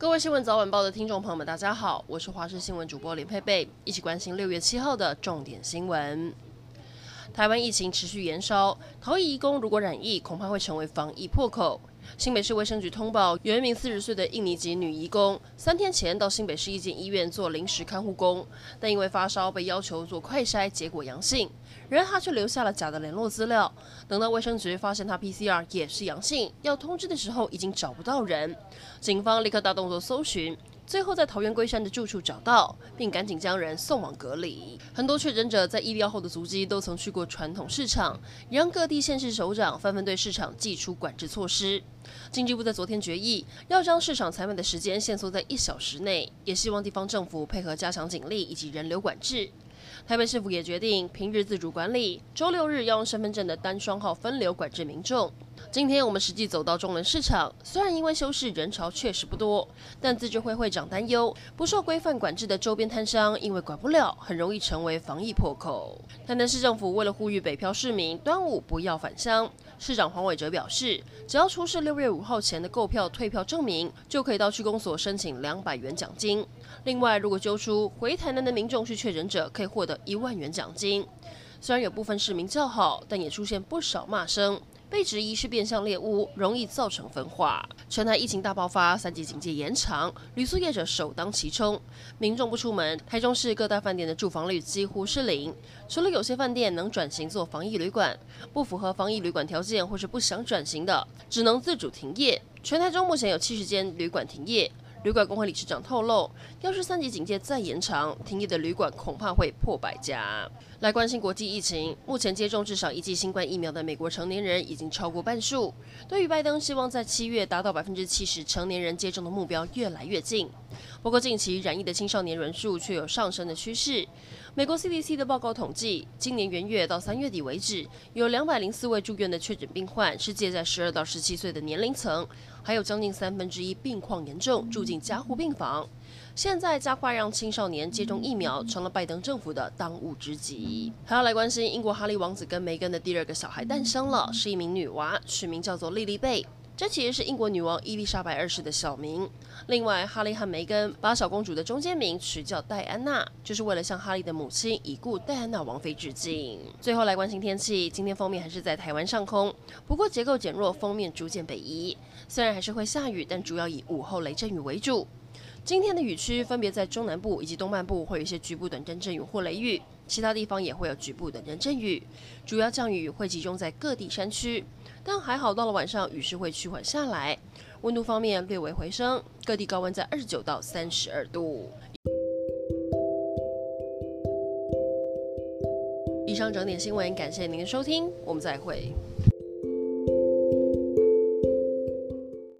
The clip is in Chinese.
各位新闻早晚报的听众朋友们，大家好，我是华视新闻主播林佩佩，一起关心六月七号的重点新闻。台湾疫情持续延烧，逃逸移工如果染疫，恐怕会成为防疫破口。新北市卫生局通报，有一名四十岁的印尼籍女移工，三天前到新北市一间医院做临时看护工，但因为发烧被要求做快筛，结果阳性，然而她却留下了假的联络资料。等到卫生局发现她 PCR 也是阳性，要通知的时候已经找不到人，警方立刻大动作搜寻。最后在桃园龟山的住处找到，并赶紧将人送往隔离。很多确诊者在疫疗后的足迹都曾去过传统市场，也让各地县市首长纷纷对市场祭出管制措施。经济部在昨天决议，要将市场采买的时间限缩在一小时内，也希望地方政府配合加强警力以及人流管制。台北市府也决定平日自主管理，周六日要用身份证的单双号分流管制民众。今天我们实际走到中坜市场，虽然因为休市人潮确实不多，但自治会会长担忧不受规范管制的周边摊商，因为管不了，很容易成为防疫破口。台南市政府为了呼吁北漂市民端午不要返乡，市长黄伟哲表示，只要出示六月五号前的购票退票证明，就可以到区公所申请两百元奖金。另外，如果揪出回台南的民众是确诊者，可以获获得一万元奖金。虽然有部分市民叫好，但也出现不少骂声。被质疑是变相猎巫，容易造成分化。全台疫情大爆发，三级警戒延长，旅宿业者首当其冲。民众不出门，台中市各大饭店的住房率几乎是零，除了有些饭店能转型做防疫旅馆，不符合防疫旅馆条件或是不想转型的，只能自主停业。全台中目前有七十间旅馆停业。旅馆工会理事长透露，要是三级警戒再延长，停业的旅馆恐怕会破百家。来关心国际疫情，目前接种至少一剂新冠疫苗的美国成年人已经超过半数。对于拜登希望在七月达到百分之七十成年人接种的目标越来越近。不过近期染疫的青少年人数却有上升的趋势。美国 CDC 的报告统计，今年元月到三月底为止，有两百零四位住院的确诊病患是介在十二到十七岁的年龄层。还有将近三分之一病况严重，住进加护病房。现在加快让青少年接种疫苗，成了拜登政府的当务之急。还要来关心英国哈利王子跟梅根的第二个小孩诞生了，是一名女娃，取名叫做莉莉贝。这其实是英国女王伊丽莎白二世的小名。另外，哈利和梅根把小公主的中间名取叫戴安娜，就是为了向哈利的母亲已故戴安娜王妃致敬。最后来关心天气，今天封面还是在台湾上空，不过结构减弱，封面逐渐北移。虽然还是会下雨，但主要以午后雷阵雨为主。今天的雨区分别在中南部以及东半部会有一些局部短阵阵雨或雷雨，其他地方也会有局部的短阵雨，主要降雨会集中在各地山区。但还好，到了晚上雨势会趋缓下来，温度方面略微回升，各地高温在二十九到三十二度。以上整点新闻，感谢您的收听，我们再会。